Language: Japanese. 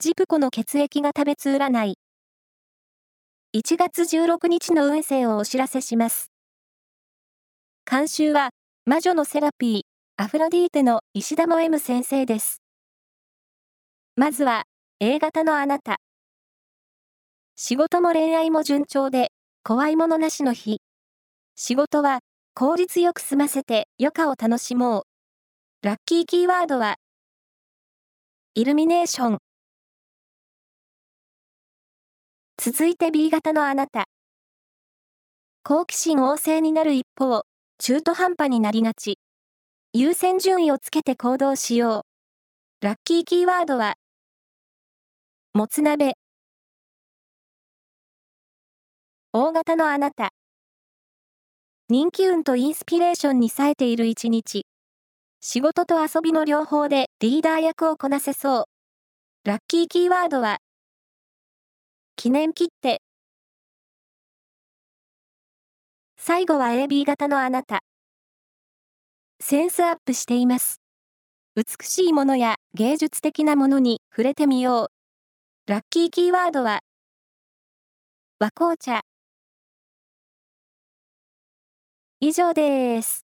ジプコの血液が食べつ占い。1月16日の運勢をお知らせします。監修は、魔女のセラピー、アフロディーテの石田も M 先生です。まずは、A 型のあなた。仕事も恋愛も順調で、怖いものなしの日。仕事は、効率よく済ませて余暇を楽しもう。ラッキーキーワードは、イルミネーション。続いて B 型のあなた。好奇心旺盛になる一方、中途半端になりがち。優先順位をつけて行動しよう。ラッキーキーワードは、もつ鍋。大型のあなた。人気運とインスピレーションに冴えている一日。仕事と遊びの両方でリーダー役をこなせそう。ラッキーキーワードは、記念切手。最後は AB 型のあなた。センスアップしています。美しいものや芸術的なものに触れてみよう。ラッキーキーワードは、和紅茶。以上です。